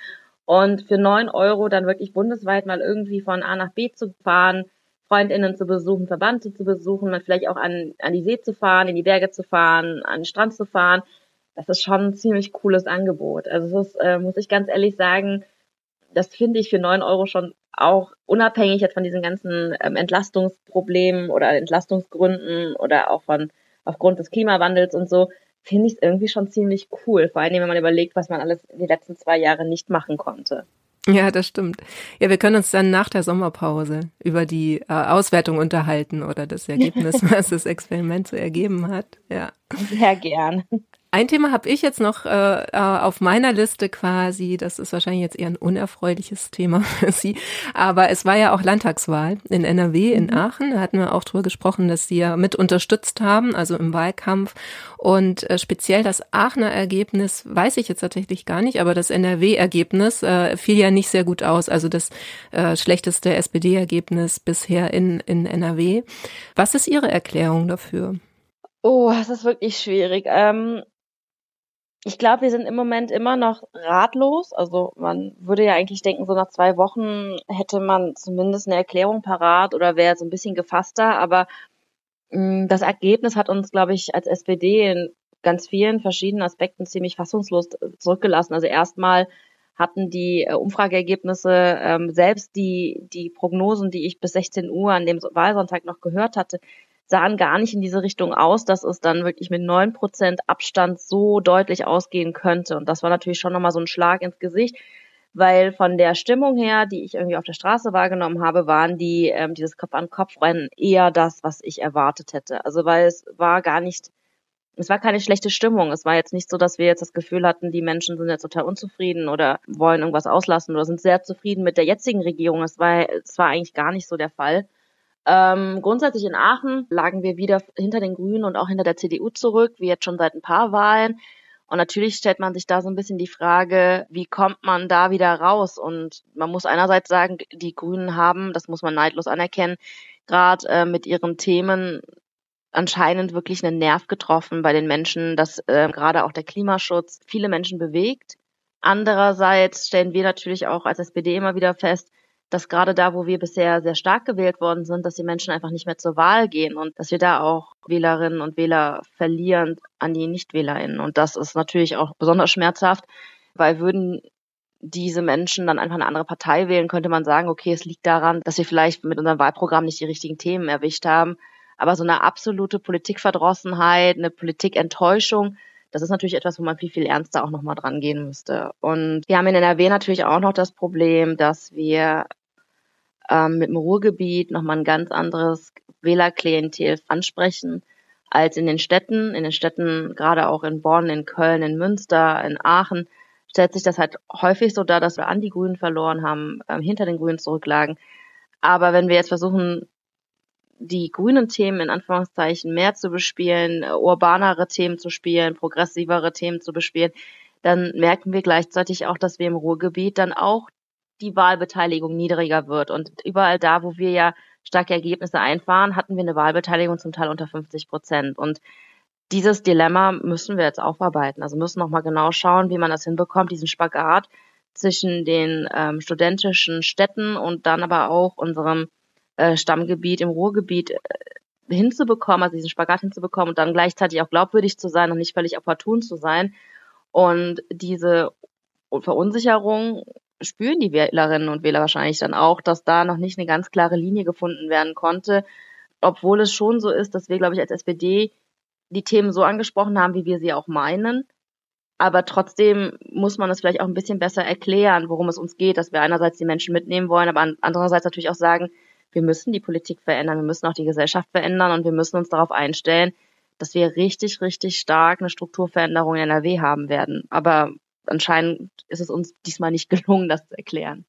Und für neun Euro dann wirklich bundesweit mal irgendwie von A nach B zu fahren, Freundinnen zu besuchen, Verwandte zu besuchen, dann vielleicht auch an, an die See zu fahren, in die Berge zu fahren, an den Strand zu fahren. Das ist schon ein ziemlich cooles Angebot. Also das ist, äh, muss ich ganz ehrlich sagen, das finde ich für neun Euro schon auch unabhängig jetzt von diesen ganzen ähm, Entlastungsproblemen oder Entlastungsgründen oder auch von aufgrund des Klimawandels und so, finde ich es irgendwie schon ziemlich cool. Vor allem, wenn man überlegt, was man alles die letzten zwei Jahre nicht machen konnte. Ja, das stimmt. Ja, wir können uns dann nach der Sommerpause über die äh, Auswertung unterhalten oder das Ergebnis, was das Experiment so ergeben hat. Ja. Sehr gern. Ein Thema habe ich jetzt noch äh, äh, auf meiner Liste quasi. Das ist wahrscheinlich jetzt eher ein unerfreuliches Thema für Sie. Aber es war ja auch Landtagswahl in NRW, in mhm. Aachen. Da hatten wir auch drüber gesprochen, dass Sie ja mit unterstützt haben, also im Wahlkampf. Und äh, speziell das Aachener Ergebnis weiß ich jetzt tatsächlich gar nicht, aber das NRW-Ergebnis äh, fiel ja nicht sehr gut aus. Also das äh, schlechteste SPD-Ergebnis bisher in, in NRW. Was ist Ihre Erklärung dafür? Oh, das ist wirklich schwierig. Ähm, Ich glaube, wir sind im Moment immer noch ratlos. Also man würde ja eigentlich denken, so nach zwei Wochen hätte man zumindest eine Erklärung parat oder wäre so ein bisschen gefasster. Aber mh, mm, das Ergebnis hat uns, glaube ich, als SPD in ganz vielen verschiedenen Aspekten ziemlich fassungslos zurückgelassen. Also erstmal hatten die äh, Umfrageergebnisse ähm, selbst die die Prognosen, die ich bis 16 Uhr an dem Wahlsonntag noch gehört hatte, sahen gar nicht in diese Richtung aus, dass es dann wirklich mit neun Prozent Abstand so deutlich ausgehen könnte. Und das war natürlich schon nochmal so ein Schlag ins Gesicht, weil von der Stimmung her, die ich irgendwie auf der Straße wahrgenommen habe, waren die ähm, dieses Kopf-an-Kopf-Rennen eher das, was ich erwartet hätte. Also weil es war gar nicht, es war keine schlechte Stimmung. Es war jetzt nicht so, dass wir jetzt das Gefühl hatten, die Menschen sind jetzt total unzufrieden oder wollen irgendwas auslassen oder sind sehr zufrieden mit der jetzigen Regierung. Es war, es war eigentlich gar nicht so der Fall. Ähm, grundsätzlich in Aachen lagen wir wieder hinter den Grünen und auch hinter der CDU zurück, wie jetzt schon seit ein paar Wahlen. Und natürlich stellt man sich da so ein bisschen die Frage, wie kommt man da wieder raus? Und man muss einerseits sagen, die Grünen haben, das muss man neidlos anerkennen, gerade äh, mit ihren Themen anscheinend wirklich einen Nerv getroffen bei den Menschen, dass äh, gerade auch der Klimaschutz viele Menschen bewegt. Andererseits stellen wir natürlich auch als SPD immer wieder fest, dass gerade da, wo wir bisher sehr stark gewählt worden sind, dass die Menschen einfach nicht mehr zur Wahl gehen und dass wir da auch Wählerinnen und Wähler verlieren an die NichtwählerInnen. Und das ist natürlich auch besonders schmerzhaft, weil würden diese Menschen dann einfach eine andere Partei wählen, könnte man sagen, okay, es liegt daran, dass wir vielleicht mit unserem Wahlprogramm nicht die richtigen Themen erwischt haben. Aber so eine absolute Politikverdrossenheit, eine Politikenttäuschung, das ist natürlich etwas, wo man viel, viel ernster auch nochmal dran gehen müsste. Und wir haben in NRW natürlich auch noch das Problem, dass wir ähm, mit dem Ruhrgebiet nochmal ein ganz anderes Wählerklientel ansprechen als in den Städten. In den Städten, gerade auch in Bonn, in Köln, in Münster, in Aachen, stellt sich das halt häufig so dar, dass wir an die Grünen verloren haben, äh, hinter den Grünen zurücklagen. Aber wenn wir jetzt versuchen, die grünen Themen in Anführungszeichen mehr zu bespielen, urbanere Themen zu spielen, progressivere Themen zu bespielen, dann merken wir gleichzeitig auch, dass wir im Ruhrgebiet dann auch die Wahlbeteiligung niedriger wird. Und überall da, wo wir ja starke Ergebnisse einfahren, hatten wir eine Wahlbeteiligung zum Teil unter 50 Prozent. Und dieses Dilemma müssen wir jetzt aufarbeiten. Also müssen nochmal genau schauen, wie man das hinbekommt, diesen Spagat zwischen den ähm, studentischen Städten und dann aber auch unserem äh, Stammgebiet im Ruhrgebiet äh, hinzubekommen, also diesen Spagat hinzubekommen und dann gleichzeitig auch glaubwürdig zu sein und nicht völlig opportun zu sein. Und diese Verunsicherung spüren die Wählerinnen und Wähler wahrscheinlich dann auch, dass da noch nicht eine ganz klare Linie gefunden werden konnte, obwohl es schon so ist, dass wir, glaube ich, als SPD die Themen so angesprochen haben, wie wir sie auch meinen. Aber trotzdem muss man es vielleicht auch ein bisschen besser erklären, worum es uns geht, dass wir einerseits die Menschen mitnehmen wollen, aber andererseits natürlich auch sagen, wir müssen die Politik verändern, wir müssen auch die Gesellschaft verändern und wir müssen uns darauf einstellen, dass wir richtig, richtig stark eine Strukturveränderung in NRW haben werden. Aber anscheinend ist es uns diesmal nicht gelungen, das zu erklären.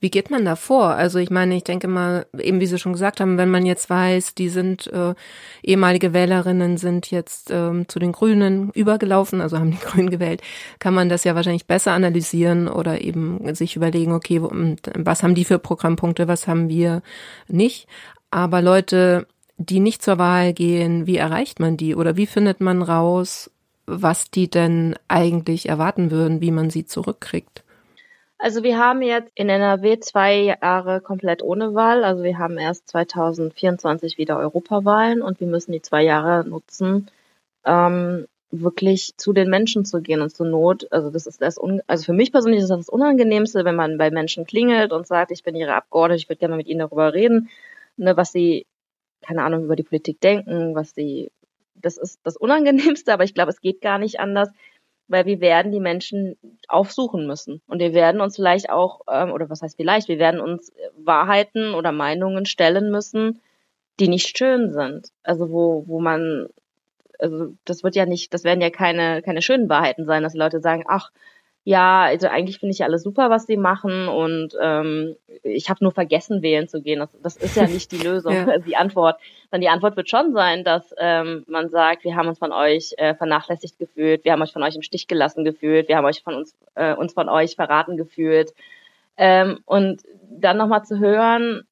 Wie geht man da vor? Also ich meine, ich denke mal, eben wie Sie schon gesagt haben, wenn man jetzt weiß, die sind äh, ehemalige Wählerinnen sind jetzt ähm, zu den Grünen übergelaufen, also haben die Grünen gewählt, kann man das ja wahrscheinlich besser analysieren oder eben sich überlegen, okay, was haben die für Programmpunkte, was haben wir nicht. Aber Leute, die nicht zur Wahl gehen, wie erreicht man die oder wie findet man raus, was die denn eigentlich erwarten würden, wie man sie zurückkriegt? Also wir haben jetzt in NRW zwei Jahre komplett ohne Wahl. Also wir haben erst 2024 wieder Europawahlen und wir müssen die zwei Jahre nutzen, ähm, wirklich zu den Menschen zu gehen und zur Not. Also das ist das, un also für mich persönlich ist das das Unangenehmste, wenn man bei Menschen klingelt und sagt, ich bin Ihre Abgeordnete, ich würde gerne mit Ihnen darüber reden, ne, was Sie, keine Ahnung, über die Politik denken, was Sie, das ist das Unangenehmste, aber ich glaube, es geht gar nicht anders weil wir werden die Menschen aufsuchen müssen. Und wir werden uns vielleicht auch, ähm, oder was heißt vielleicht, wir werden uns Wahrheiten oder Meinungen stellen müssen, die nicht schön sind. Also wo, wo man, also das wird ja nicht, das werden ja keine, keine schönen Wahrheiten sein, dass Leute sagen, ach, ja, also eigentlich finde ich ja alles super, was sie machen und ähm, ich habe nur vergessen, wählen zu gehen. Das, das ist ja nicht die Lösung, ja. die Antwort. Dann die Antwort wird schon sein, dass ähm, man sagt, wir haben uns von euch äh, vernachlässigt gefühlt, wir haben euch von euch im Stich gelassen gefühlt, wir haben euch von uns, äh, uns von euch verraten gefühlt. Ähm, und dann nochmal zu hören,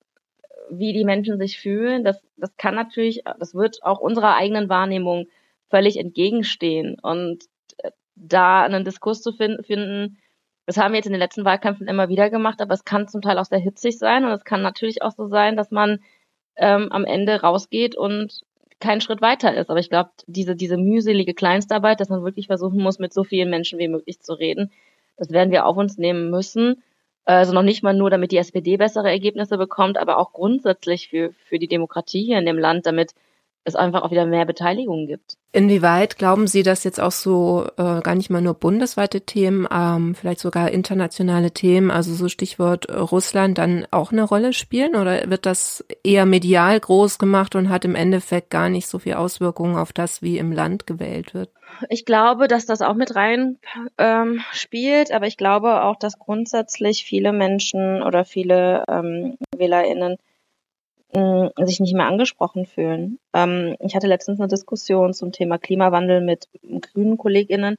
wie die Menschen sich fühlen, das, das kann natürlich, das wird auch unserer eigenen Wahrnehmung völlig entgegenstehen. Und da einen Diskurs zu finden, finden, das haben wir jetzt in den letzten Wahlkämpfen immer wieder gemacht, aber es kann zum Teil auch sehr hitzig sein und es kann natürlich auch so sein, dass man ähm, am Ende rausgeht und keinen Schritt weiter ist. Aber ich glaube, diese, diese mühselige Kleinstarbeit, dass man wirklich versuchen muss, mit so vielen Menschen wie möglich zu reden, das werden wir auf uns nehmen müssen. Also noch nicht mal nur, damit die SPD bessere Ergebnisse bekommt, aber auch grundsätzlich für, für die Demokratie hier in dem Land, damit es einfach auch wieder mehr Beteiligung gibt. Inwieweit glauben Sie, dass jetzt auch so äh, gar nicht mal nur bundesweite Themen, ähm, vielleicht sogar internationale Themen, also so Stichwort äh, Russland, dann auch eine Rolle spielen? Oder wird das eher medial groß gemacht und hat im Endeffekt gar nicht so viel Auswirkungen auf das, wie im Land gewählt wird? Ich glaube, dass das auch mit rein ähm, spielt, aber ich glaube auch, dass grundsätzlich viele Menschen oder viele ähm, WählerInnen sich nicht mehr angesprochen fühlen. Ähm, ich hatte letztens eine Diskussion zum Thema Klimawandel mit grünen KollegInnen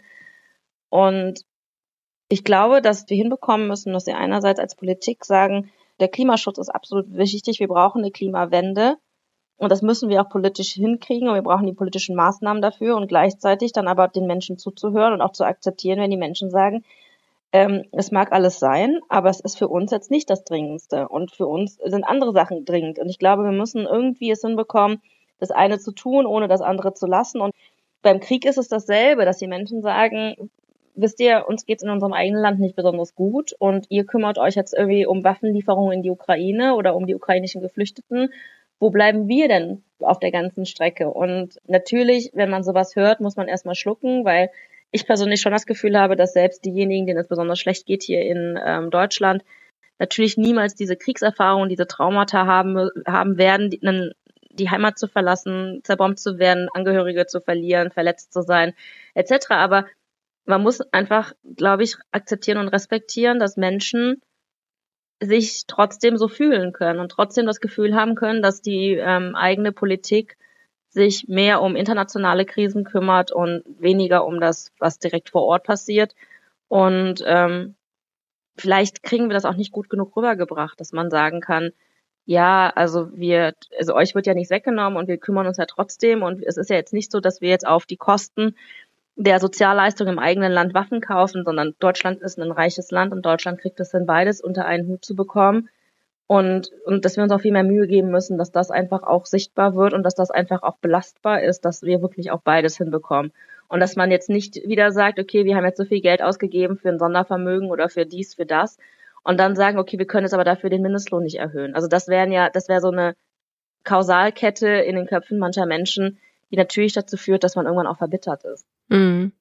und ich glaube, dass wir hinbekommen müssen, dass wir einerseits als Politik sagen, der Klimaschutz ist absolut wichtig, wir brauchen eine Klimawende und das müssen wir auch politisch hinkriegen und wir brauchen die politischen Maßnahmen dafür und gleichzeitig dann aber den Menschen zuzuhören und auch zu akzeptieren, wenn die Menschen sagen, ähm, es mag alles sein, aber es ist für uns jetzt nicht das Dringendste. Und für uns sind andere Sachen dringend. Und ich glaube, wir müssen irgendwie es hinbekommen, das eine zu tun, ohne das andere zu lassen. Und beim Krieg ist es dasselbe, dass die Menschen sagen, wisst ihr, uns geht es in unserem eigenen Land nicht besonders gut und ihr kümmert euch jetzt irgendwie um Waffenlieferungen in die Ukraine oder um die ukrainischen Geflüchteten. Wo bleiben wir denn auf der ganzen Strecke? Und natürlich, wenn man sowas hört, muss man erstmal schlucken, weil ich persönlich schon das Gefühl habe, dass selbst diejenigen, denen es besonders schlecht geht hier in ähm, Deutschland, natürlich niemals diese Kriegserfahrung, diese Traumata haben, haben werden, die, die Heimat zu verlassen, zerbombt zu werden, Angehörige zu verlieren, verletzt zu sein, etc. Aber man muss einfach, glaube ich, akzeptieren und respektieren, dass Menschen sich trotzdem so fühlen können und trotzdem das Gefühl haben können, dass die ähm, eigene Politik sich mehr um internationale Krisen kümmert und weniger um das, was direkt vor Ort passiert. Und ähm, vielleicht kriegen wir das auch nicht gut genug rübergebracht, dass man sagen kann, ja, also wir, also euch wird ja nichts weggenommen und wir kümmern uns ja trotzdem und es ist ja jetzt nicht so, dass wir jetzt auf die Kosten der Sozialleistung im eigenen Land Waffen kaufen, sondern Deutschland ist ein reiches Land und Deutschland kriegt es hin, beides unter einen Hut zu bekommen und, und dass wir uns auch viel mehr Mühe geben müssen, dass das einfach auch sichtbar wird und dass das einfach auch belastbar ist, dass wir wirklich auch beides hinbekommen. Und dass man jetzt nicht wieder sagt, okay, wir haben jetzt so viel Geld ausgegeben für ein Sondervermögen oder für dies, für das. Und dann sagen, okay, wir können jetzt aber dafür den Mindestlohn nicht erhöhen. Also das wären ja, das wäre so eine Kausalkette in den Köpfen mancher Menschen, die natürlich dazu führt, dass man irgendwann auch verbittert ist. Mhm.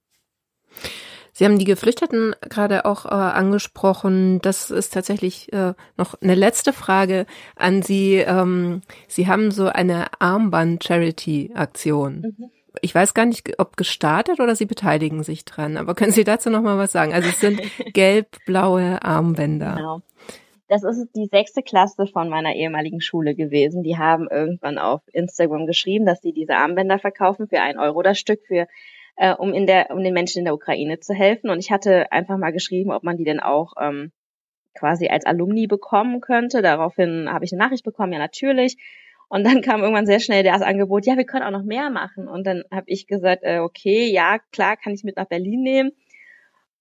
Sie haben die Geflüchteten gerade auch äh, angesprochen. Das ist tatsächlich äh, noch eine letzte Frage an Sie. Ähm, Sie haben so eine Armband-Charity-Aktion. Mhm. Ich weiß gar nicht, ob gestartet oder Sie beteiligen sich dran. Aber können Sie dazu noch mal was sagen? Also es sind gelb-blaue Armbänder. Genau. Das ist die sechste Klasse von meiner ehemaligen Schule gewesen. Die haben irgendwann auf Instagram geschrieben, dass sie diese Armbänder verkaufen für ein Euro das Stück für äh, um in der, um den Menschen in der Ukraine zu helfen. Und ich hatte einfach mal geschrieben, ob man die denn auch ähm, quasi als Alumni bekommen könnte. Daraufhin habe ich eine Nachricht bekommen, ja natürlich. Und dann kam irgendwann sehr schnell das Angebot, ja, wir können auch noch mehr machen. Und dann habe ich gesagt, äh, okay, ja, klar, kann ich mit nach Berlin nehmen.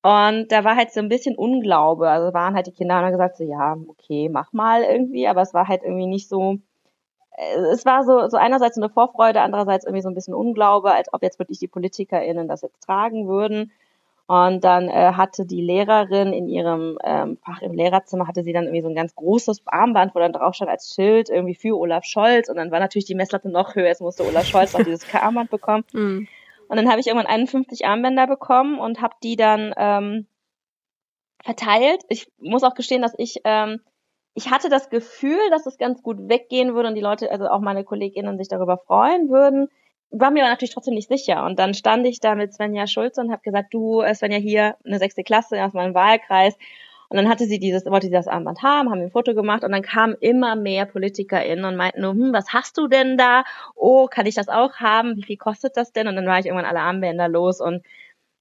Und da war halt so ein bisschen Unglaube. Also waren halt die Kinder und haben gesagt, so, ja, okay, mach mal irgendwie. Aber es war halt irgendwie nicht so, es war so, so einerseits eine Vorfreude, andererseits irgendwie so ein bisschen Unglaube, als ob jetzt wirklich die PolitikerInnen das jetzt tragen würden. Und dann äh, hatte die Lehrerin in ihrem ähm, Fach im Lehrerzimmer, hatte sie dann irgendwie so ein ganz großes Armband, wo dann drauf stand als Schild irgendwie für Olaf Scholz. Und dann war natürlich die Messlatte noch höher, es musste Olaf Scholz auch dieses Armband bekommen. Mhm. Und dann habe ich irgendwann 51 Armbänder bekommen und habe die dann ähm, verteilt. Ich muss auch gestehen, dass ich ähm, ich hatte das Gefühl, dass es ganz gut weggehen würde und die Leute, also auch meine Kolleginnen sich darüber freuen würden. War mir aber natürlich trotzdem nicht sicher. Und dann stand ich da mit Svenja Schulze und habe gesagt, du, äh, Svenja, hier eine sechste Klasse aus meinem Wahlkreis. Und dann hatte sie dieses, wollte sie das Armband haben, haben ein Foto gemacht und dann kamen immer mehr PolitikerInnen und meinten nur, hm, was hast du denn da? Oh, kann ich das auch haben? Wie viel kostet das denn? Und dann war ich irgendwann alle Armbänder los und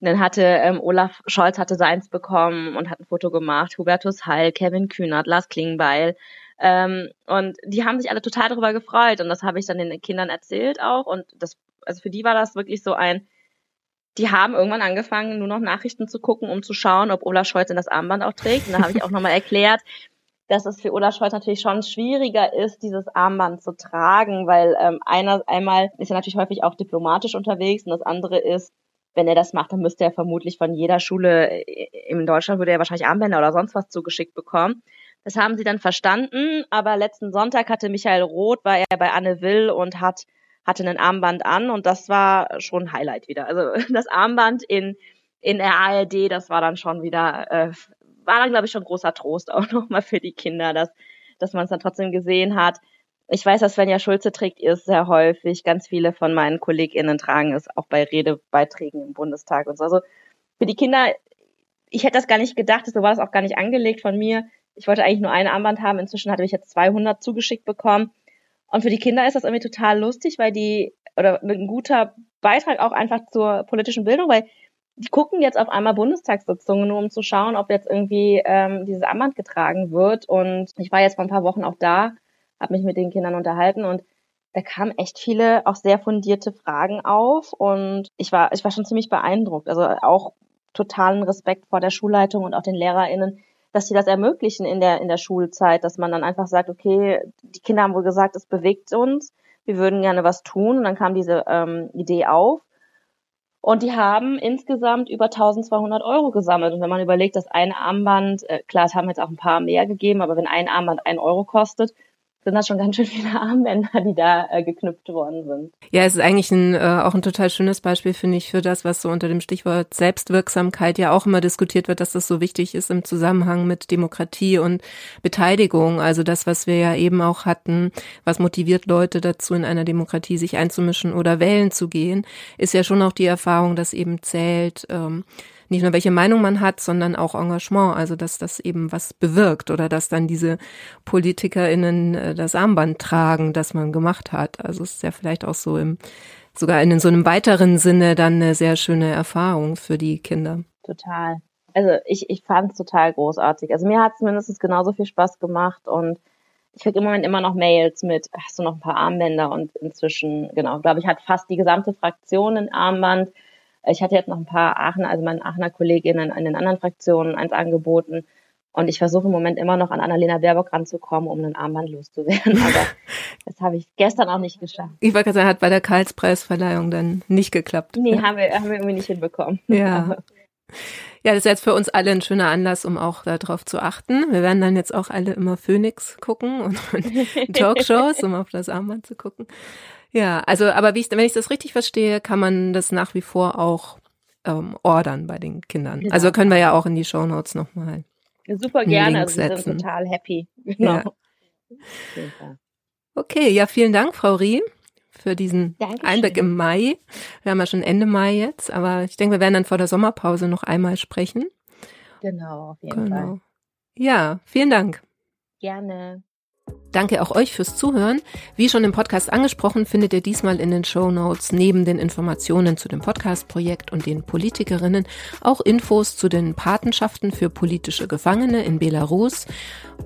und dann hatte ähm, Olaf Scholz hatte seins bekommen und hat ein Foto gemacht, Hubertus Heil, Kevin Kühnert, Lars Klingbeil. Ähm, und die haben sich alle total darüber gefreut und das habe ich dann den Kindern erzählt auch und das, also für die war das wirklich so ein, die haben irgendwann angefangen, nur noch Nachrichten zu gucken, um zu schauen, ob Olaf Scholz denn das Armband auch trägt. Und da habe ich auch nochmal erklärt, dass es für Olaf Scholz natürlich schon schwieriger ist, dieses Armband zu tragen, weil ähm, einer einmal ist er natürlich häufig auch diplomatisch unterwegs und das andere ist, wenn er das macht, dann müsste er vermutlich von jeder Schule äh, in Deutschland würde er wahrscheinlich Armbänder oder sonst was zugeschickt bekommen. Das haben sie dann verstanden, aber letzten Sonntag hatte Michael Roth, war er bei Anne Will und hat hatte ein Armband an und das war schon ein Highlight wieder. Also das Armband in in der ARD, das war dann schon wieder äh, war dann glaube ich schon großer Trost auch nochmal für die Kinder, dass dass man es dann trotzdem gesehen hat. Ich weiß, dass Svenja Schulze trägt ist sehr häufig. Ganz viele von meinen KollegInnen tragen es auch bei Redebeiträgen im Bundestag und so. Also für die Kinder, ich hätte das gar nicht gedacht, so war das auch gar nicht angelegt von mir. Ich wollte eigentlich nur ein Armband haben. Inzwischen hatte ich jetzt 200 zugeschickt bekommen. Und für die Kinder ist das irgendwie total lustig, weil die, oder ein guter Beitrag auch einfach zur politischen Bildung, weil die gucken jetzt auf einmal Bundestagssitzungen, nur um zu schauen, ob jetzt irgendwie ähm, dieses Armband getragen wird. Und ich war jetzt vor ein paar Wochen auch da, habe mich mit den Kindern unterhalten und da kamen echt viele auch sehr fundierte Fragen auf und ich war ich war schon ziemlich beeindruckt. Also auch totalen Respekt vor der Schulleitung und auch den LehrerInnen, dass sie das ermöglichen in der, in der Schulzeit, dass man dann einfach sagt, okay, die Kinder haben wohl gesagt, es bewegt uns, wir würden gerne was tun. Und dann kam diese ähm, Idee auf. Und die haben insgesamt über 1200 Euro gesammelt. Und wenn man überlegt, dass ein Armband, äh, klar, es haben jetzt auch ein paar mehr gegeben, aber wenn ein Armband ein Euro kostet, sind das schon ganz schön viele Armbänder, die da äh, geknüpft worden sind. Ja, es ist eigentlich ein, äh, auch ein total schönes Beispiel, finde ich, für das, was so unter dem Stichwort Selbstwirksamkeit ja auch immer diskutiert wird, dass das so wichtig ist im Zusammenhang mit Demokratie und Beteiligung. Also das, was wir ja eben auch hatten, was motiviert Leute dazu, in einer Demokratie sich einzumischen oder wählen zu gehen, ist ja schon auch die Erfahrung, dass eben zählt, ähm, nicht nur welche Meinung man hat, sondern auch Engagement, also dass das eben was bewirkt oder dass dann diese PolitikerInnen äh, das Armband tragen, das man gemacht hat. Also es ist ja vielleicht auch so im, sogar in so einem weiteren Sinne dann eine sehr schöne Erfahrung für die Kinder. Total. Also ich, ich fand es total großartig. Also mir hat es mindestens genauso viel Spaß gemacht und ich kriege im Moment immer noch Mails mit, hast du noch ein paar Armbänder und inzwischen, genau, glaube ich, hat fast die gesamte Fraktion ein Armband. Ich hatte jetzt noch ein paar Aachen, also meinen Aachener Kolleginnen in den anderen Fraktionen eins angeboten. Und ich versuche im Moment immer noch an Annalena Baerbock ranzukommen, um einen Armband loszuwerden. Aber das habe ich gestern auch nicht geschafft. Ich wollte gerade sagen, hat bei der Karlspreisverleihung dann nicht geklappt. Nee, haben wir, haben wir irgendwie nicht hinbekommen. Ja. Ja, das ist jetzt für uns alle ein schöner Anlass, um auch darauf zu achten. Wir werden dann jetzt auch alle immer Phoenix gucken und, und Talkshows, um auf das Armband zu gucken. Ja, also, aber wie ich, wenn ich das richtig verstehe, kann man das nach wie vor auch ähm, ordern bei den Kindern. Genau. Also können wir ja auch in die Show Notes nochmal. Super gerne, also wir sind total happy. Genau. Ja. Okay, ja, vielen Dank, Frau Rie, für diesen Dankeschön. Einblick im Mai. Wir haben ja schon Ende Mai jetzt, aber ich denke, wir werden dann vor der Sommerpause noch einmal sprechen. Genau, auf jeden genau. Fall. Ja, vielen Dank. Gerne. Danke auch euch fürs Zuhören. Wie schon im Podcast angesprochen, findet ihr diesmal in den Show Notes neben den Informationen zu dem Podcast-Projekt und den Politikerinnen auch Infos zu den Patenschaften für politische Gefangene in Belarus.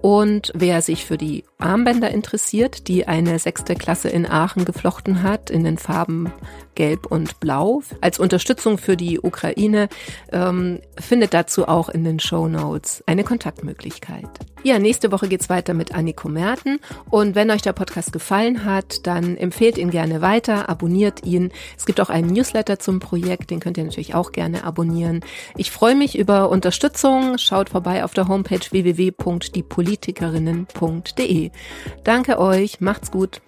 Und wer sich für die Armbänder interessiert, die eine sechste Klasse in Aachen geflochten hat, in den Farben Gelb und Blau, als Unterstützung für die Ukraine, ähm, findet dazu auch in den Show Notes eine Kontaktmöglichkeit. Ja, nächste Woche geht's weiter mit Anniko Merten. Und wenn euch der Podcast gefallen hat, dann empfehlt ihn gerne weiter, abonniert ihn. Es gibt auch einen Newsletter zum Projekt, den könnt ihr natürlich auch gerne abonnieren. Ich freue mich über Unterstützung. Schaut vorbei auf der Homepage www.diepolitikerinnen.de. Danke euch, macht's gut.